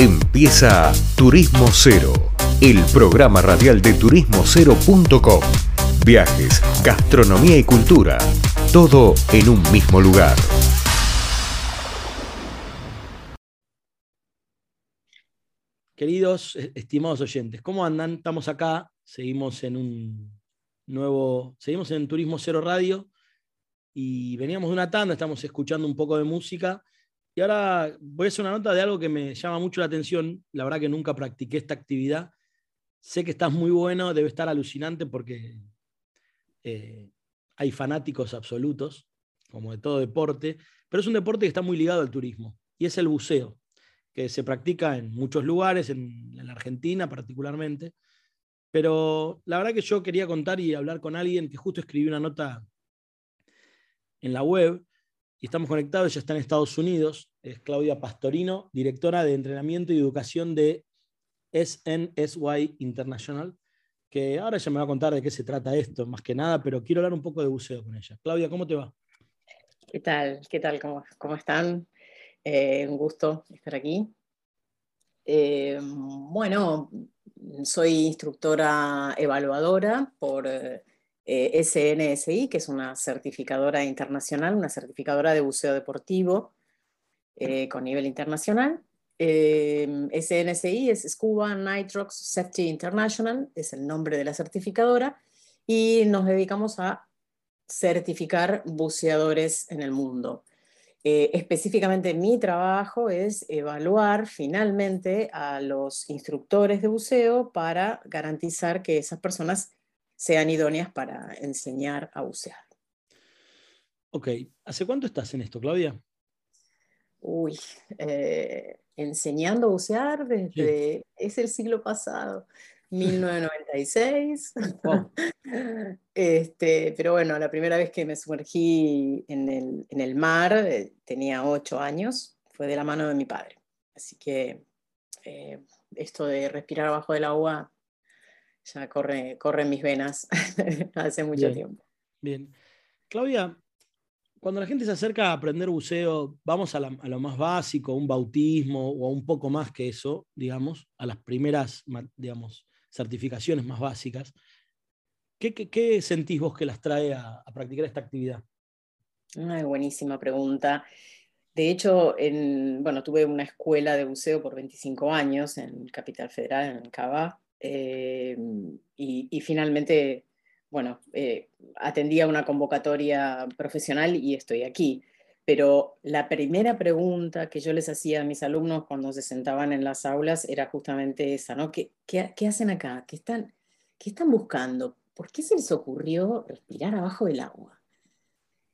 Empieza Turismo Cero, el programa radial de turismocero.com. Viajes, gastronomía y cultura, todo en un mismo lugar. Queridos, eh, estimados oyentes, ¿cómo andan? Estamos acá, seguimos en un nuevo, seguimos en Turismo Cero Radio y veníamos de una tanda, estamos escuchando un poco de música y ahora voy a hacer una nota de algo que me llama mucho la atención. La verdad que nunca practiqué esta actividad. Sé que estás muy bueno, debe estar alucinante porque eh, hay fanáticos absolutos, como de todo deporte, pero es un deporte que está muy ligado al turismo y es el buceo, que se practica en muchos lugares, en, en la Argentina particularmente. Pero la verdad que yo quería contar y hablar con alguien que justo escribió una nota en la web y estamos conectados, ella está en Estados Unidos, es Claudia Pastorino, directora de entrenamiento y educación de SNSY International, que ahora ella me va a contar de qué se trata esto, más que nada, pero quiero hablar un poco de buceo con ella. Claudia, ¿cómo te va? ¿Qué tal? ¿Qué tal? ¿Cómo, cómo están? Eh, un gusto estar aquí. Eh, bueno, soy instructora evaluadora por eh, SNSI, que es una certificadora internacional, una certificadora de buceo deportivo eh, con nivel internacional. Eh, SNSI es Scuba Nitrox Safety International, es el nombre de la certificadora, y nos dedicamos a certificar buceadores en el mundo. específicamente mi trabajo es evaluar finalmente a los instructores de buceo para garantizar que esas personas sean idóneas para enseñar a bucear. Ok, ¿hace cuánto estás en esto, Claudia? Uy, eh, enseñando a bucear desde, es el siglo pasado, 1996. este, pero bueno, la primera vez que me sumergí en el, en el mar eh, tenía ocho años, fue de la mano de mi padre. Así que eh, esto de respirar abajo del agua ya corre, corre en mis venas hace mucho tiempo. Bien. Claudia, cuando la gente se acerca a aprender buceo, vamos a, lo más básico, un bautismo o un poco más que eso, digamos, a las primeras, digamos, certificaciones más básicas. ¿Qué, qué, sentís vos que las trae a, practicar esta actividad? Una buenísima pregunta. De hecho, en, bueno, tuve una escuela de buceo por 25 años en Capital Federal, en Cava, eh, y, finalmente, bueno, eh, atendí a una convocatoria profesional y estoy aquí. Pero la primera pregunta que yo les hacía a mis alumnos cuando se sentaban en las aulas era justamente esa, ¿no? ¿Qué, qué, qué hacen acá? ¿Qué están, ¿Qué están buscando? ¿Por qué se les ocurrió respirar abajo del agua?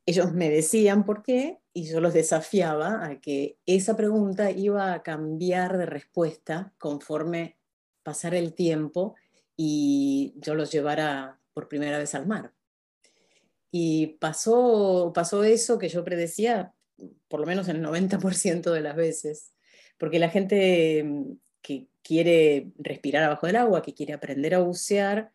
Ellos me decían por qué y yo los desafiaba a que esa pregunta iba a cambiar de respuesta conforme pasar el tiempo y yo los llevara por primera vez al mar. Y pasó, pasó eso que yo predecía, por lo menos el 90% de las veces, porque la gente mm, que quiere respirar abajo del agua, que quiere aprender a bucear,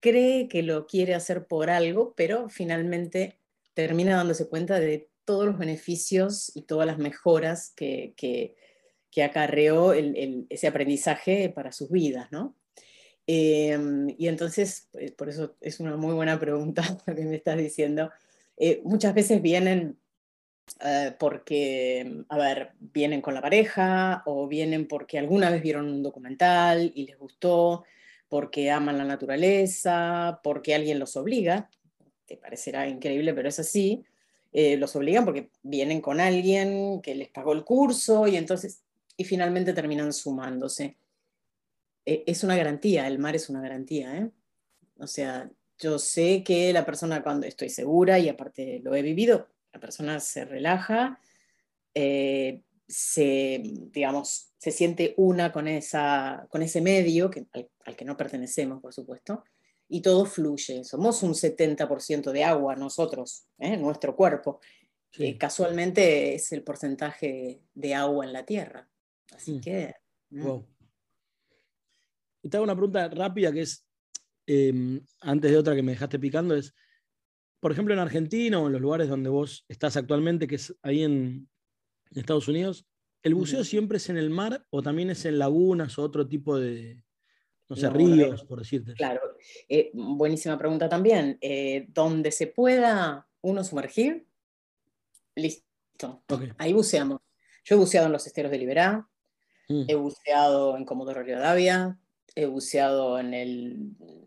cree que lo quiere hacer por algo, pero finalmente termina dándose cuenta de todos los beneficios y todas las mejoras que, que acarreó ese aprendizaje para sus vidas, ¿no? Em, y entonces, pues, por eso es una muy buena pregunta lo que me estás diciendo. Eh, muchas veces vienen eh, porque, a ver, vienen con la pareja o vienen porque alguna vez vieron un documental y les gustó, porque aman la naturaleza, porque alguien los obliga, te parecerá increíble, pero es así, eh, los obligan porque vienen con alguien que les pagó el curso y entonces y finalmente terminan sumándose. E, es una garantía, el mar es una garantía. ¿eh? O sea, yo sé que la persona cuando estoy segura y aparte lo he vivido, la persona se relaja, eh, se, digamos, se siente una con, esa, con ese medio que, al, que no pertenecemos, por supuesto, y todo fluye. Somos un 70% de agua nosotros, ¿eh? nuestro cuerpo. casualmente es el porcentaje de agua en la Tierra. Así mm. que... Y te hago una pregunta rápida que es, em, antes de otra que me dejaste picando, es, por ejemplo, en Argentina o en los lugares donde vos estás actualmente, que es ahí en, Estados Unidos, ¿El buceo siempre es en el mar o también es en lagunas o otro tipo de, no sé, No, ríos, por decirte? Claro, eh, buenísima pregunta también. Eh, donde se pueda uno sumergir, listo. Ahí buceamos. Yo he buceado en los esteros de Liberá, Mm. he buceado en Comodoro Rivadavia, he buceado en el,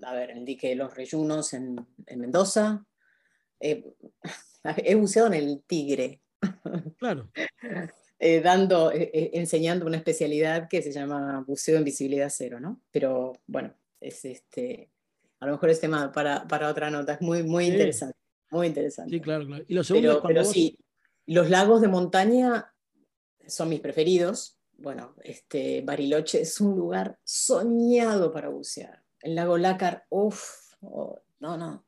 a ver, en el dique de los Reyunos en, en Mendoza, he, he buceado en el Tigre, Claro. eh, dando, eh, eh, enseñando una especialidad que se llama buceo en visibilidad cero, ¿no? Pero bueno, es este, a lo mejor es tema para, para otra nota, es muy, muy Sí. interesante, muy interesante. Sí, claro, claro. Y lo segundo es Pero, cuando pero vos- sí, los lagos de montaña son mis preferidos. Bueno, este, Bariloche es un lugar soñado para bucear. El lago Lácar, uff, no, no.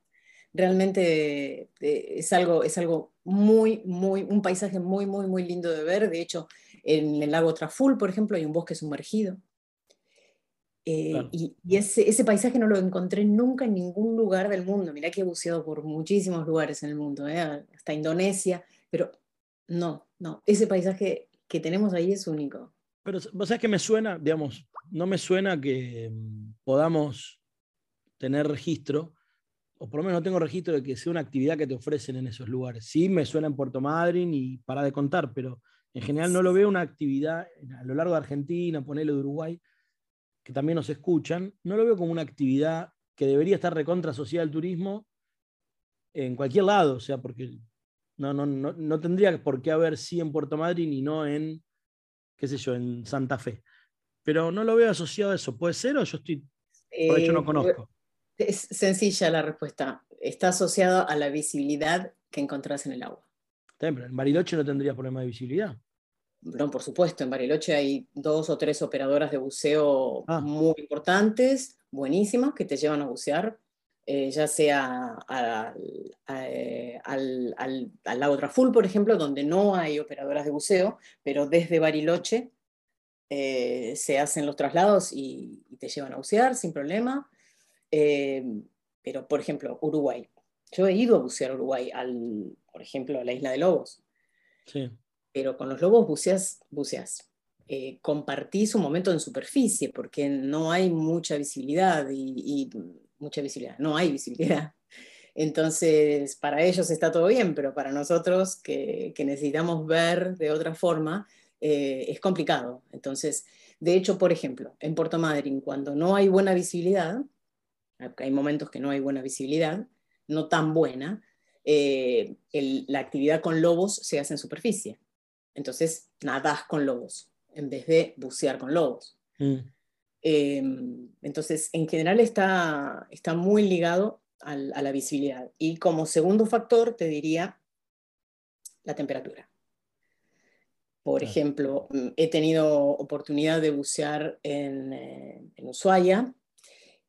Realmente eh, es algo, es algo muy, muy, un paisaje muy, muy, muy lindo de ver. De hecho, en el lago Traful, por ejemplo, hay un bosque sumergido. Eh, Claro. y y ese, ese paisaje no lo encontré nunca en ningún lugar del mundo. Mirá que he buceado por muchísimos lugares en el mundo, ¿eh? hasta Indonesia, pero no, no, ese paisaje que tenemos ahí es único. Pero vos sabés que me suena, digamos, no me suena que mm, podamos tener registro, o por lo menos no tengo registro de que sea una actividad que te ofrecen en esos lugares. Sí, me suena en Puerto Madryn y para de contar, pero en general no lo veo una actividad a lo largo de Argentina, ponele de Uruguay, que también nos escuchan, no lo veo como una actividad que debería estar recontra asociada al turismo en cualquier lado, o sea, porque no, no, no, no tendría por qué haber sí en Puerto Madryn y no en, qué sé yo, en Santa Fe. Pero no lo veo asociado a eso. ¿Puede ser o yo estoy, por hecho no Eh, conozco? Es sencilla la respuesta. Está asociado a la visibilidad que encontrás en el agua. Pero en Bariloche no tendría problema de visibilidad. No, por supuesto, en Bariloche hay dos o tres operadoras de buceo Ah. muy importantes, buenísimas, que te llevan a bucear, eh, ya sea al, a- eh, al- al- al lago Traful, por ejemplo, donde no hay operadoras de buceo, pero desde Bariloche eh, se hacen los traslados y, y te llevan a bucear sin problema. Eh, pero, por ejemplo, Uruguay. Yo he ido a bucear a Uruguay, al, por ejemplo, a la isla de Lobos Sí. pero con los lobos buceas, buceas. Eh, compartís un momento en superficie porque no hay mucha visibilidad y, y mucha visibilidad, no hay visibilidad. Entonces, para ellos está todo bien, pero para nosotros que, necesitamos ver de otra forma, eh, es complicado. Entonces, de hecho, por ejemplo, en Puerto Madryn, cuando no hay buena visibilidad, hay momentos que no hay buena visibilidad, no tan buena, eh, la actividad con lobos se hace en superficie. Entonces, nadás con lobos en vez de bucear con lobos. Mm. Eh, entonces, en general está, está muy ligado al- a la visibilidad. Y como segundo factor, te diría la temperatura. Por Claro. ejemplo, mm, he tenido oportunidad de bucear en, eh, en Ushuaia.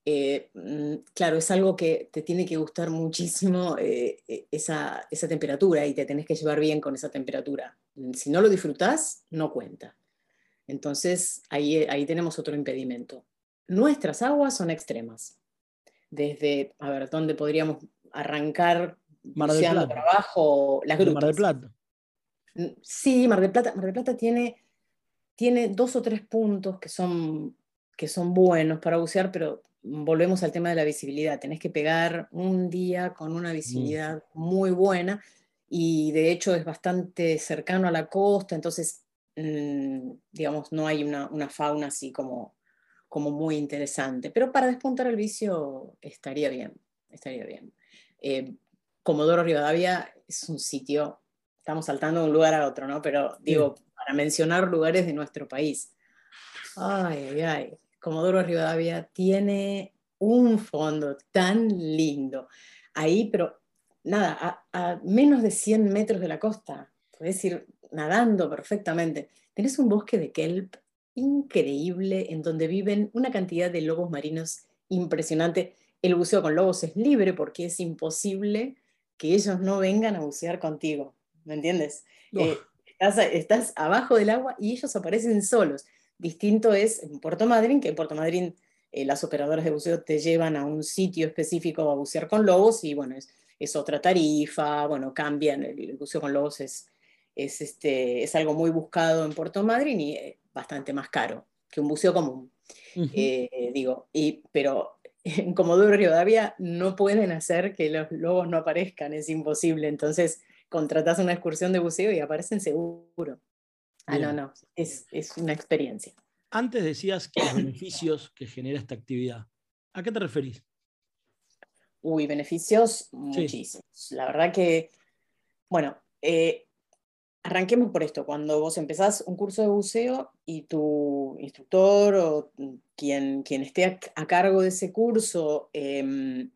Eh, mm, claro, es algo que te tiene que gustar muchísimo eh, esa, esa temperatura y te tenés que llevar bien con esa temperatura. Si no lo disfrutás, no cuenta. Entonces, ahí, ahí tenemos otro impedimento. Nuestras aguas son extremas. Desde, a ver, ¿dónde podríamos arrancar Mar del Plata. para abajo? Las grutas. Mar del Plata. Mm, Sí, Mar del Plata, Mar del Plata tiene, tiene dos o tres puntos que son, que son buenos para bucear, pero volvemos al tema de la visibilidad. Tenés que pegar un día con una visibilidad muy buena y de hecho es bastante cercano a la costa, entonces, mm, digamos, no hay una, una fauna así como, como muy interesante. Pero para despuntar el vicio estaría bien, estaría bien. Eh, Comodoro Rivadavia es un sitio estamos saltando de un lugar a otro, ¿no? Pero digo, para mencionar lugares de nuestro país. Ay, ay, ay. Comodoro Rivadavia tiene un fondo tan lindo. Ahí, pero nada, a, a menos de 100 metros de la costa, puedes ir nadando perfectamente. Tenés un bosque de kelp increíble en donde viven una cantidad de lobos marinos impresionante. El buceo con lobos es libre porque es imposible que ellos no vengan a bucear contigo. ¿Me entiendes? Eh, estás, estás abajo del agua y ellos aparecen solos. Distinto es en Puerto Madryn, que en Puerto Madryn eh, las operadoras de buceo te llevan a un sitio específico a bucear con lobos y bueno, es, es otra tarifa, bueno, cambian, el, el buceo con lobos es, es, este, es algo muy buscado en Puerto Madryn y eh, bastante más caro que un buceo común. Eh, digo, y, pero en Comodoro Rivadavia no pueden hacer que los lobos no aparezcan, es imposible. Entonces, contratas una excursión de buceo y aparecen seguro. Ah, no, no, es, es una experiencia. Antes decías que los beneficios que genera esta actividad. ¿A qué te referís? Uy, beneficios muchísimos. La verdad que, bueno, eh, arranquemos por esto. Cuando vos empezás un curso de buceo y tu instructor o quien, quien esté a, cargo de ese curso em,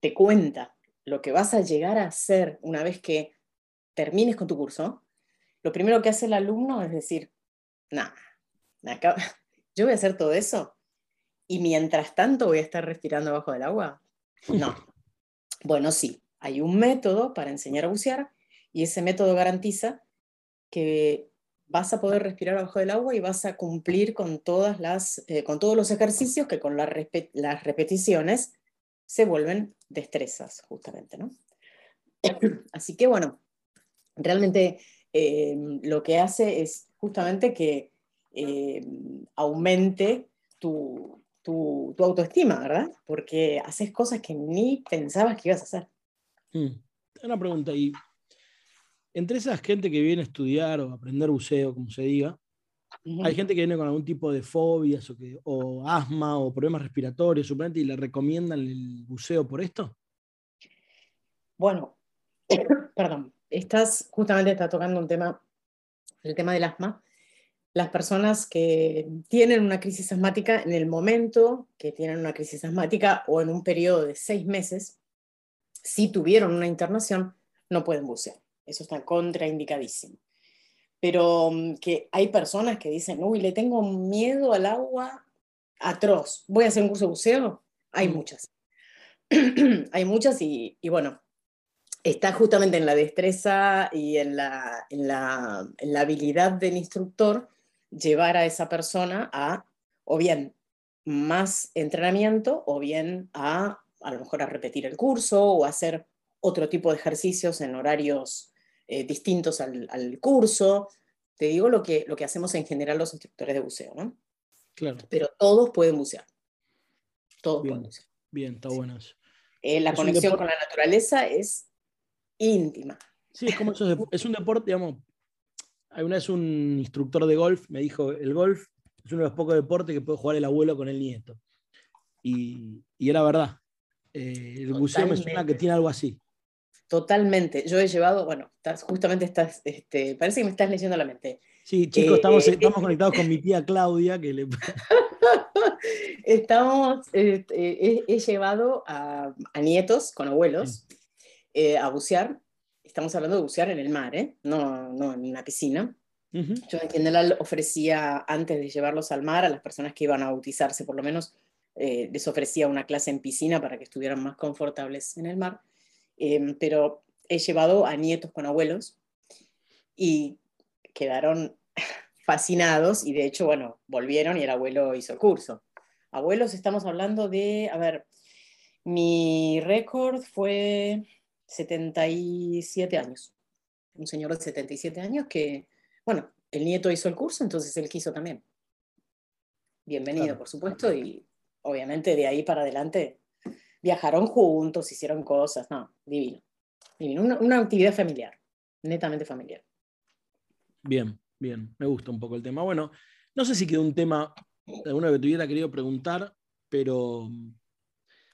te cuenta lo que vas a llegar a hacer una vez que termines con tu curso, lo primero que hace el alumno es decir, nada, yo voy a hacer todo eso y mientras tanto voy a estar respirando abajo del agua. No. Bueno, sí, hay un método para enseñar a bucear y ese método garantiza que vas a poder respirar abajo del agua y vas a cumplir con, todas las, eh, con todos los ejercicios que con las repeticiones se vuelven destrezas, justamente. ¿no? Así que bueno, realmente eh, lo que hace es justamente que eh, aumente tu, tu, autoestima, ¿verdad? Porque haces cosas que ni pensabas que ibas a hacer. Mm. Una pregunta, y entre esa gente que viene a estudiar o aprender buceo, como se diga, hay gente que viene con algún tipo de fobias o, que, o asma o problemas respiratorios, suponete, y le recomiendan el buceo por esto. Bueno, perdón, estás justamente está tocando un tema, el tema del asma. Las personas que tienen una crisis asmática, en el momento que tienen una crisis asmática o en un periodo de seis meses, si tuvieron una internación, no pueden bucear. Eso está contraindicadísimo. Pero mm, que hay personas que dicen, uy, le tengo miedo al agua atroz, voy a hacer un curso de buceo. Hay mm. muchas. hay muchas y, bueno, está justamente en la destreza y en la, en la, en la habilidad del instructor llevar a esa persona a, o bien, más entrenamiento, o bien a, a lo mejor a repetir el curso o a hacer otro tipo de ejercicios en horarios eh, distintos al, curso. Te digo lo que, lo que hacemos en general los instructores de buceo, ¿no? Claro. Pero todos pueden bucear. Todos bien, pueden bucear. Bien, está bueno eh, la conexión con la naturaleza es íntima. Sí, es como eso, es un deporte, digamos. Una vez un instructor de golf me dijo, el golf es uno de los pocos deportes que puede jugar el abuelo con el nieto. Y, era verdad. Eh, el buceo me suena que tiene algo así. Totalmente. Yo he llevado, bueno, justamente estás, este, parece que me estás leyendo la mente. Sí, chicos, estamos, eh, estamos conectados con mi tía Claudia, que le... estamos, este, he, llevado a, nietos con abuelos eh, a bucear. Estamos hablando de bucear en el mar, ¿eh? no, no en una piscina. Yo en general ofrecía, antes de llevarlos al mar, a las personas que iban a bautizarse, por lo menos, les ofrecía una clase en piscina para que estuvieran más confortables en el mar. Em, pero he llevado a nietos con abuelos y quedaron fascinados y de hecho, bueno, volvieron y el abuelo hizo el curso. Abuelos, estamos hablando de, a ver, mi récord fue 77 años. Un señor de 77 años que, bueno, el nieto hizo el curso, entonces él quiso también. Bienvenido, por supuesto, y obviamente de ahí para adelante viajaron juntos, hicieron cosas, no, divino. divino. Una, actividad familiar, netamente familiar. Bien, bien, me gusta un poco el tema. Bueno, no sé si quedó un tema, alguna que te hubiera querido preguntar, pero mm,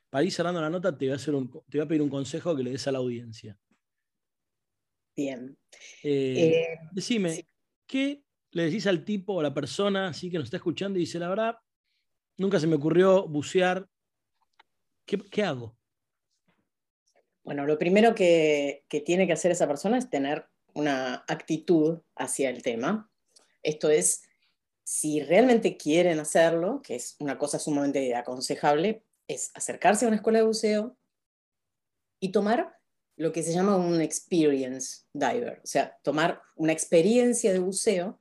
para ir cerrando la nota te voy a, hacer un, te voy a pedir un consejo que le des a la audiencia. Bien. Eh, eh, decime, ¿qué le decís al tipo o a la persona así que nos está escuchando y dice, la verdad, nunca se me ocurrió bucear ¿Qué, hago? Bueno, lo primero que, tiene que hacer esa persona es tener una actitud hacia el tema. Esto es, si realmente quieren hacerlo, que es una cosa sumamente aconsejable, es acercarse a una escuela de buceo y tomar lo que se llama un experience diver, o sea, tomar una experiencia de buceo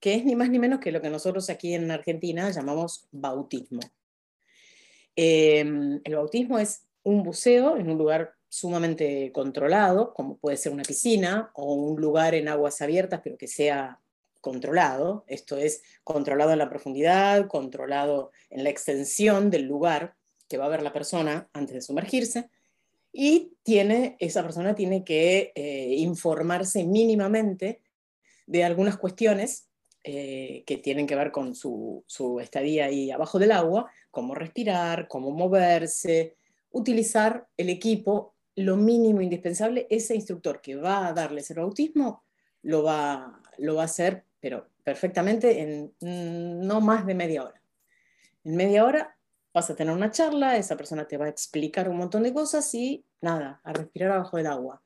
que es ni más ni menos que lo que nosotros aquí en Argentina llamamos bautismo. Em, el bautismo es un buceo en un lugar sumamente controlado, como puede ser una piscina o un lugar en aguas abiertas, pero que sea controlado. Esto es controlado en la profundidad, controlado en la extensión del lugar que va a ver la persona antes de sumergirse. Y tiene, esa persona tiene que eh, informarse mínimamente de algunas cuestiones eh, que tienen que ver con su, su estadía ahí abajo del agua, cómo respirar, cómo moverse, utilizar el equipo, lo mínimo indispensable, ese instructor que va a darles el bautismo lo va, lo va a hacer, pero perfectamente en mm, no más de media hora. En media hora vas a tener una charla, esa persona te va a explicar un montón de cosas y nada, a respirar abajo del agua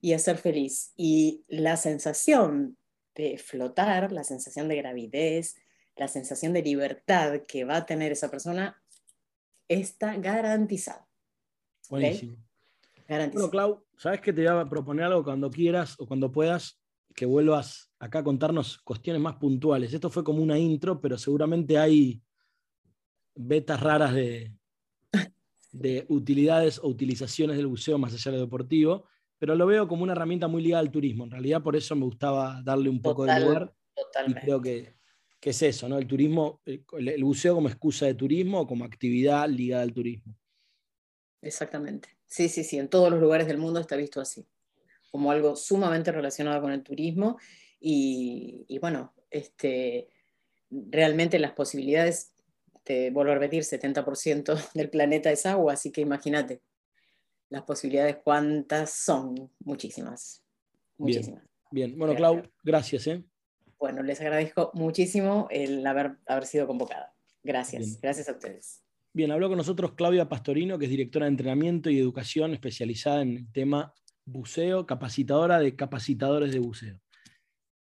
y a ser feliz. Y la sensación de flotar, la sensación de gravidez, la sensación de libertad que va a tener esa persona está garantizada. Buenísimo. Bueno, Clau, ¿sabes que te voy a proponer algo cuando quieras o cuando puedas? Que vuelvas acá a contarnos cuestiones más puntuales. Esto fue como una intro, pero seguramente hay betas raras de, de utilidades o utilizaciones del buceo más allá de lo deportivo, pero lo veo como una herramienta muy ligada al turismo. En realidad, por eso me gustaba darle un poco de lugar. Y creo que, que, es eso, ¿no? El turismo, el buceo como excusa de turismo o como actividad ligada al turismo. Exactamente. Sí, sí, sí, en todos los lugares del mundo está visto así, como algo sumamente relacionado con el turismo y, bueno, este, realmente las posibilidades, te vuelvo a repetir, 70% del planeta es agua, así que imagínate, las posibilidades cuántas son, muchísimas, muchísimas. Bien, bueno, Clau, gracias. ¿eh? Bueno, les agradezco muchísimo el haber, haber sido convocada. Gracias, gracias a ustedes. Bien, habló con nosotros Claudia Pastorino, que es directora de entrenamiento y educación especializada en el tema buceo, capacitadora de capacitadores de buceo.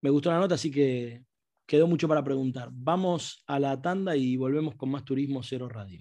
Me gustó la nota, así que quedó mucho para preguntar. Vamos a la tanda y volvemos con más Turismo Cero Radio.